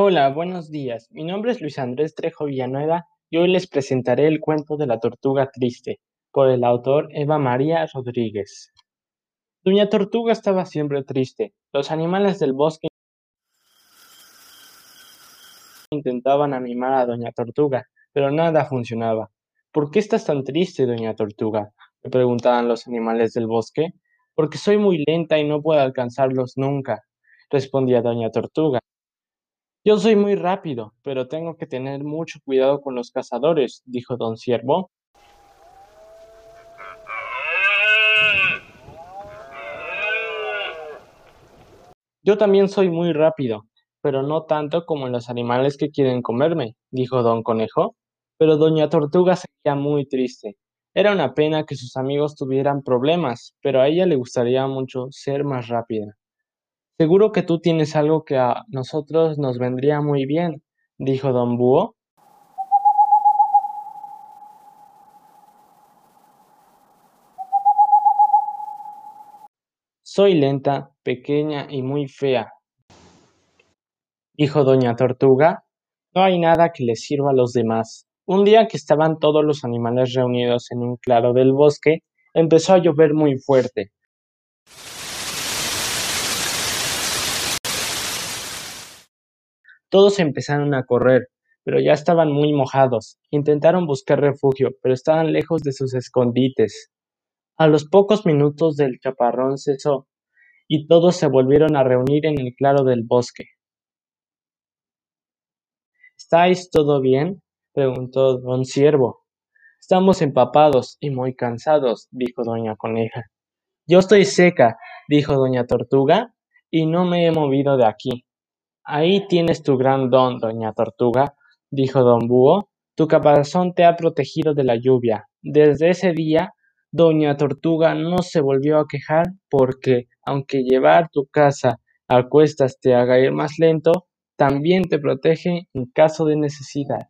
Hola, buenos días. Mi nombre es Luis Andrés Trejo Villanueva y hoy les presentaré el cuento de la tortuga triste, por el autor Eva María Rodríguez. Doña Tortuga estaba siempre triste. Los animales del bosque intentaban animar a Doña Tortuga, pero nada funcionaba. ¿Por qué estás tan triste, Doña Tortuga? le preguntaban los animales del bosque. Porque soy muy lenta y no puedo alcanzarlos nunca, respondía Doña Tortuga. Yo soy muy rápido, pero tengo que tener mucho cuidado con los cazadores, dijo don Ciervo. Yo también soy muy rápido, pero no tanto como los animales que quieren comerme, dijo don Conejo. Pero doña Tortuga seguía muy triste. Era una pena que sus amigos tuvieran problemas, pero a ella le gustaría mucho ser más rápida. Seguro que tú tienes algo que a nosotros nos vendría muy bien, dijo don Búho. Soy lenta, pequeña y muy fea, dijo doña Tortuga. No hay nada que le sirva a los demás. Un día que estaban todos los animales reunidos en un claro del bosque, empezó a llover muy fuerte. Todos empezaron a correr, pero ya estaban muy mojados. Intentaron buscar refugio, pero estaban lejos de sus escondites. A los pocos minutos del chaparrón cesó, y todos se volvieron a reunir en el claro del bosque. ¿Estáis todo bien? preguntó don Ciervo. Estamos empapados y muy cansados, dijo doña Coneja. Yo estoy seca, dijo doña Tortuga, y no me he movido de aquí. Ahí tienes tu gran don, doña Tortuga, dijo don Búho. Tu caparazón te ha protegido de la lluvia. Desde ese día, doña Tortuga no se volvió a quejar porque, aunque llevar tu casa a cuestas te haga ir más lento, también te protege en caso de necesidad.